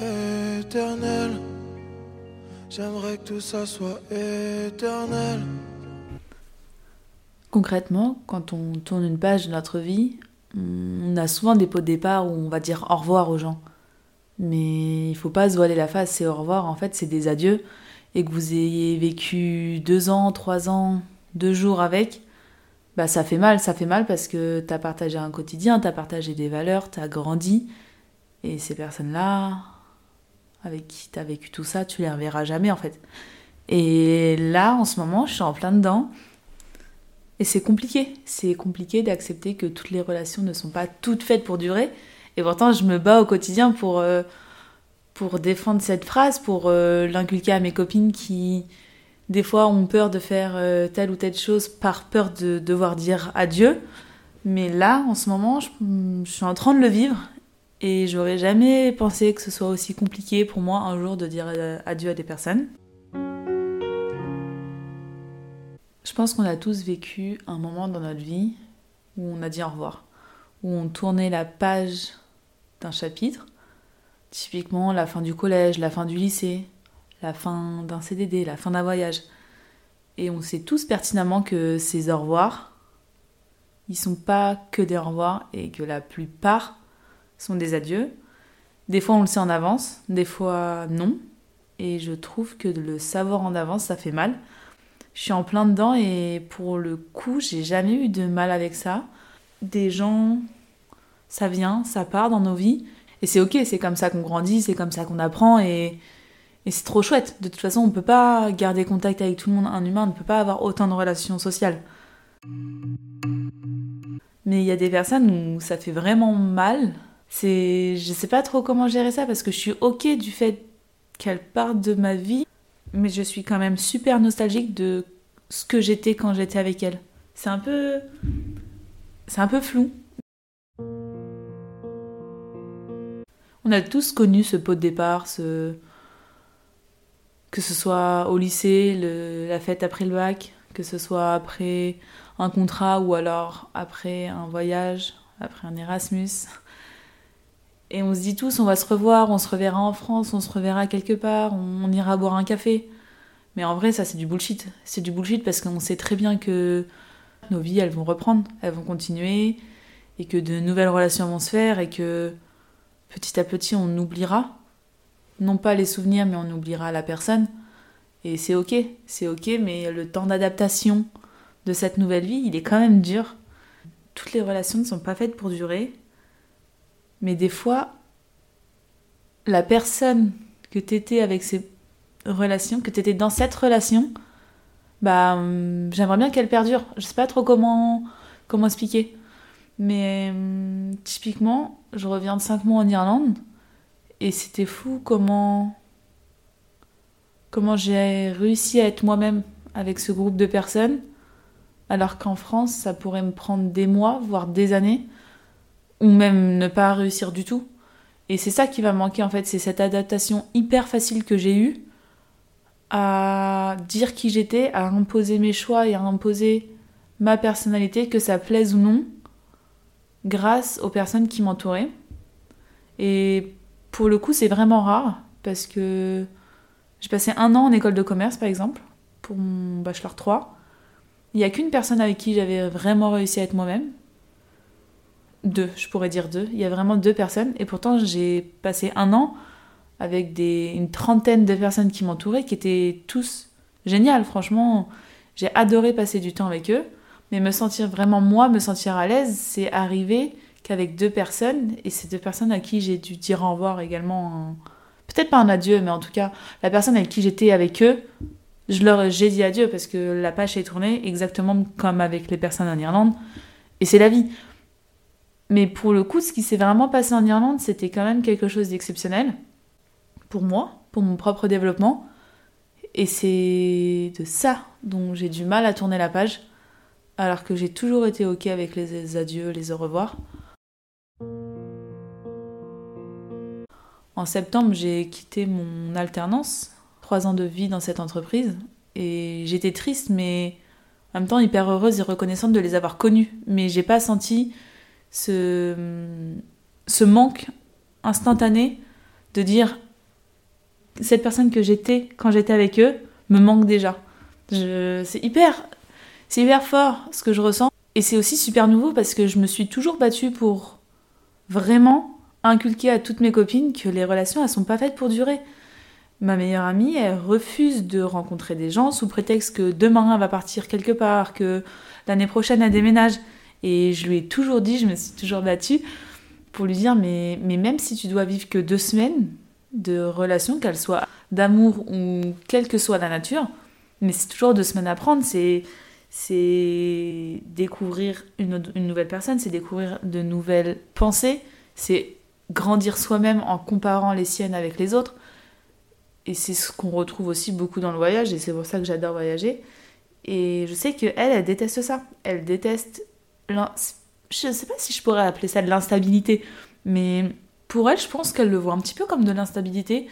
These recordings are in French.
éternel. J'aimerais que tout ça soit éternel. Concrètement, quand on tourne une page de notre vie, on a souvent des pots de départ où on va dire au revoir aux gens. Mais il faut pas se voiler la face, c'est au revoir, en fait, c'est des adieux. Et que vous ayez vécu deux ans, trois ans, deux jours avec, bah ça fait mal, ça fait mal parce que t'as partagé un quotidien, t'as partagé des valeurs, t'as grandi. Et ces personnes-là, avec qui t'as vécu tout ça, tu les reverras jamais en fait. Et là, en ce moment, je suis en plein dedans. Et c'est compliqué. C'est compliqué d'accepter que toutes les relations ne sont pas toutes faites pour durer. Et pourtant, je me bats au quotidien pour, euh, pour défendre cette phrase, pour euh, l'inculquer à mes copines qui, des fois, ont peur de faire euh, telle ou telle chose par peur de devoir dire adieu. Mais là, en ce moment, je suis en train de le vivre. Et j'aurais jamais pensé que ce soit aussi compliqué pour moi un jour de dire adieu à des personnes. Je pense qu'on a tous vécu un moment dans notre vie où on a dit au revoir, où on tournait la page d'un chapitre, typiquement la fin du collège, la fin du lycée, la fin d'un CDD, la fin d'un voyage. Et on sait tous pertinemment que ces au revoir, ils sont pas que des au revoir et que la plupart sont des adieux. Des fois on le sait en avance, des fois non. Et je trouve que le savoir en avance, ça fait mal je suis en plein dedans et pour le coup, j'ai jamais eu de mal avec ça. Des gens, ça vient, ça part dans nos vies. Et c'est ok, c'est comme ça qu'on grandit, c'est comme ça qu'on apprend et, et c'est trop chouette. De toute façon, on peut pas garder contact avec tout le monde. Un humain ne peut pas avoir autant de relations sociales. Mais il y a des personnes où ça fait vraiment mal. C'est, je sais pas trop comment gérer ça parce que je suis ok du fait qu'elle parte de ma vie mais je suis quand même super nostalgique de ce que j'étais quand j'étais avec elle. C'est un peu. C'est un peu flou. On a tous connu ce pot de départ, ce. Que ce soit au lycée, la fête après le bac, que ce soit après un contrat ou alors après un voyage, après un Erasmus. Et on se dit tous, on va se revoir, on se reverra en France, on se reverra quelque part, on, ira boire un café. Mais en vrai, ça, c'est du bullshit. C'est du bullshit parce qu'on sait très bien que nos vies, elles vont reprendre, elles vont continuer, et que de nouvelles relations vont se faire, et que petit à petit, on oubliera. Non pas les souvenirs, mais on oubliera la personne. Et c'est ok, c'est ok, mais le temps d'adaptation de cette nouvelle vie, il est quand même dur. Toutes les relations ne sont pas faites pour durer, mais des fois, la personne que t'étais avec ces relations, que t'étais dans cette relation, bah, hum, j'aimerais bien qu'elle perdure. Je sais pas trop comment, comment expliquer. Mais hum, typiquement, je reviens de 5 mois en Irlande et c'était fou comment comment j'ai réussi à être moi-même avec ce groupe de personnes alors qu'en France, ça pourrait me prendre des mois, voire des années ou même ne pas réussir du tout. Et c'est ça qui va manquer en fait, c'est cette adaptation hyper facile que j'ai eue à dire qui j'étais, à imposer mes choix et à imposer ma personnalité, que ça plaise ou non, grâce aux personnes qui m'entouraient. Et pour le coup, c'est vraiment rare parce que j'ai passé un an en école de commerce par exemple, pour mon bachelor 3. Il n'y a qu'une personne avec qui j'avais vraiment réussi à être moi-même, deux, je pourrais dire deux. Il y a vraiment deux personnes. Et pourtant, j'ai passé un an avec des, une trentaine de personnes qui m'entouraient, qui étaient tous géniales. Franchement, j'ai adoré passer du temps avec eux. Mais me sentir vraiment moi, me sentir à l'aise, c'est arrivé qu'avec deux personnes, et ces deux personnes à qui j'ai dû dire au revoir également, peut-être pas un adieu, mais en tout cas, la personne avec qui j'étais avec eux, je leur j'ai dit adieu parce que la page est tournée exactement comme avec les personnes en Irlande. Et c'est la vie. Mais pour le coup, ce qui s'est vraiment passé en Irlande, c'était quand même quelque chose d'exceptionnel pour moi, pour mon propre développement. Et c'est de ça dont j'ai du mal à tourner la page, alors que j'ai toujours été ok avec les adieux, les au revoir. En septembre, j'ai quitté mon alternance, trois ans de vie dans cette entreprise, et j'étais triste, mais en même temps hyper heureuse et reconnaissante de les avoir connus. Mais j'ai pas senti ce, ce manque instantané de dire cette personne que j'étais quand j'étais avec eux me manque déjà. C'est hyper, c'est hyper fort ce que je ressens. Et c'est aussi super nouveau parce que je me suis toujours battue pour vraiment inculquer à toutes mes copines que les relations, elles sont pas faites pour durer. Ma meilleure amie, elle refuse de rencontrer des gens sous prétexte que demain elle va partir quelque part, que l'année prochaine elle déménage. Et je lui ai toujours dit, je me suis toujours battue pour lui dire mais, mais même si tu dois vivre que deux semaines de relation, qu'elle soit d'amour ou quelle que soit la nature, mais c'est toujours deux semaines à prendre, c'est découvrir une, une, nouvelle personne, c'est découvrir de nouvelles pensées, c'est grandir soi-même en comparant les siennes avec les autres. Et c'est ce qu'on retrouve aussi beaucoup dans le voyage, et c'est pour ça que j'adore voyager. Et je sais qu'elle, elle déteste ça. Elle déteste je ne sais pas si je pourrais appeler ça de l'instabilité, mais pour elle, je pense qu'elle le voit un petit peu comme de l'instabilité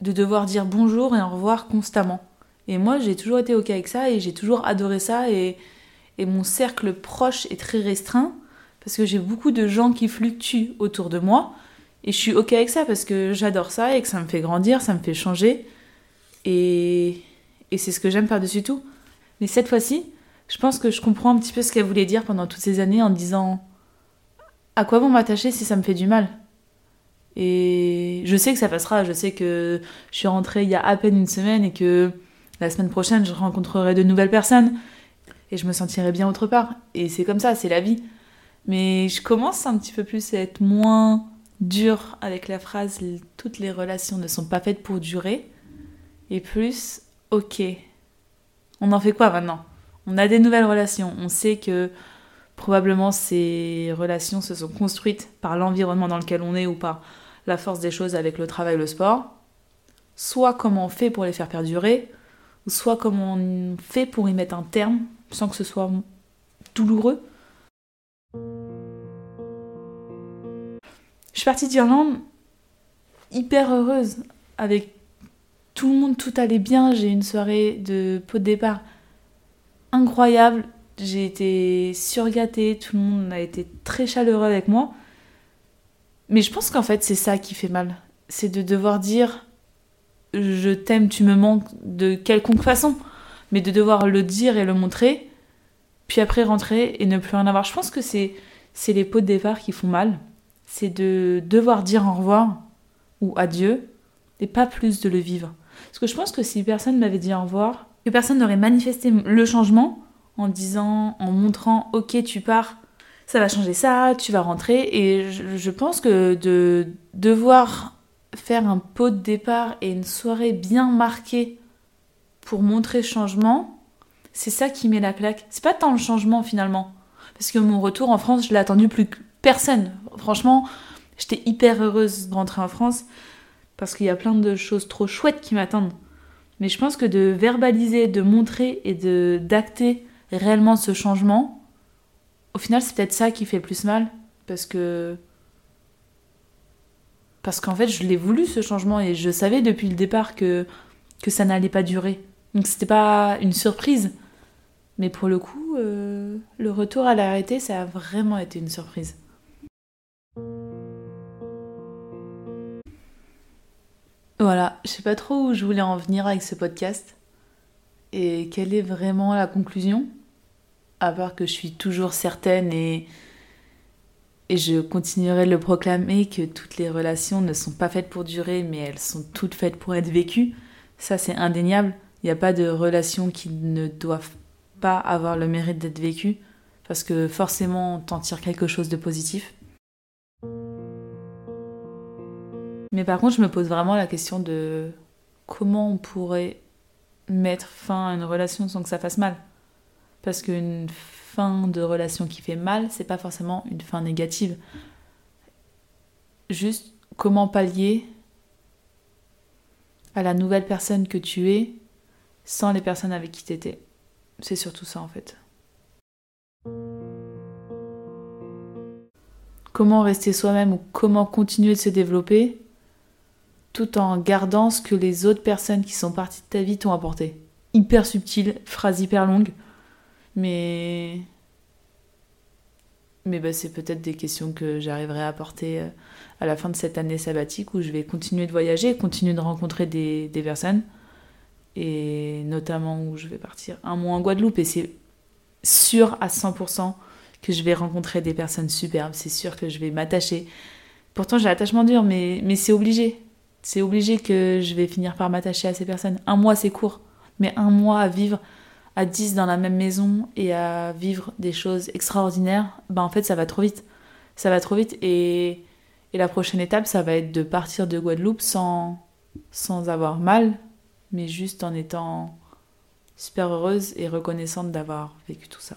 de devoir dire bonjour et au revoir constamment. Et moi, j'ai toujours été OK avec ça et j'ai toujours adoré ça et, et mon cercle proche est très restreint parce que j'ai beaucoup de gens qui fluctuent autour de moi et je suis OK avec ça parce que j'adore ça et que ça me fait grandir, ça me fait changer et, et c'est ce que j'aime par-dessus tout. Mais cette fois-ci, je pense que je comprends un petit peu ce qu'elle voulait dire pendant toutes ces années en disant à quoi bon m'attacher si ça me fait du mal? Et je sais que ça passera, je sais que je suis rentrée il y a à peine une semaine et que la semaine prochaine je rencontrerai de nouvelles personnes et je me sentirai bien autre part. Et c'est comme ça, c'est la vie. Mais je commence un petit peu plus à être moins dur avec la phrase toutes les relations ne sont pas faites pour durer et plus ok. On en fait quoi maintenant? On a des nouvelles relations. On sait que probablement ces relations se sont construites par l'environnement dans lequel on est ou par la force des choses avec le travail, le sport. Soit comment on fait pour les faire perdurer, soit comment on fait pour y mettre un terme sans que ce soit douloureux. Je suis partie d'Irlande hyper heureuse avec tout le monde, tout allait bien. J'ai une soirée de pot de départ incroyable. J'ai été surgâtée, tout le monde a été très chaleureux avec moi. Mais je pense qu'en fait, c'est ça qui fait mal. C'est de devoir dire je t'aime, tu me manques de quelconque façon. Mais de devoir le dire et le montrer, puis après rentrer et ne plus en avoir. Je pense que c'est, c'est les pots de départ qui font mal. C'est de devoir dire au revoir ou adieu et pas plus de le vivre. Parce que je pense que si personne m'avait dit au revoir, personne n'aurait manifesté le changement en disant, en montrant, ok, tu pars, ça va changer ça, tu vas rentrer. Et je, pense que de devoir faire un pot de départ et une soirée bien marquée pour montrer changement, c'est ça qui met la claque. C'est pas tant le changement finalement. Parce que mon retour en France, je l'ai attendu plus que personne. Franchement, j'étais hyper heureuse de rentrer en France parce qu'il y a plein de choses trop chouettes qui m'attendent. Mais je pense que de verbaliser, de montrer et de d'acter réellement ce changement, au final, c'est peut-être ça qui fait le plus mal. Parce que. Parce qu'en fait, je l'ai voulu ce changement et je savais depuis le départ que, que ça n'allait pas durer. Donc c'était pas une surprise. Mais pour le coup, euh, le retour à la réalité, ça a vraiment été une surprise. Voilà, je sais pas trop où je voulais en venir avec ce podcast et quelle est vraiment la conclusion, à part que je suis toujours certaine et, et je continuerai de le proclamer que toutes les relations ne sont pas faites pour durer, mais elles sont toutes faites pour être vécues. Ça, c'est indéniable. Il n'y a pas de relations qui ne doivent pas avoir le mérite d'être vécues, parce que forcément, t'en tire quelque chose de positif. Mais par contre, je me pose vraiment la question de comment on pourrait mettre fin à une relation sans que ça fasse mal. Parce qu'une fin de relation qui fait mal, c'est pas forcément une fin négative. Juste comment pallier à la nouvelle personne que tu es sans les personnes avec qui t'étais? C'est surtout ça en fait. Comment rester soi-même ou comment continuer de se développer tout en gardant ce que les autres personnes qui sont parties de ta vie t'ont apporté. Hyper subtil, phrase hyper longue, mais mais bah, c'est peut-être des questions que j'arriverai à apporter euh, à la fin de cette année sabbatique où je vais continuer de voyager, continuer de rencontrer des, des personnes, et notamment où je vais partir un mois en Guadeloupe, et c'est sûr à 100% que je vais rencontrer des personnes superbes, c'est sûr que je vais m'attacher. Pourtant j'ai l'attachement dur, mais, mais c'est obligé. C'est obligé que je vais finir par m'attacher à ces personnes. Un mois c'est court, mais un mois à vivre à 10 dans la même maison et à vivre des choses extraordinaires, ben en fait ça va trop vite. Ça va trop vite et, et la prochaine étape ça va être de partir de Guadeloupe sans, sans avoir mal, mais juste en étant super heureuse et reconnaissante d'avoir vécu tout ça.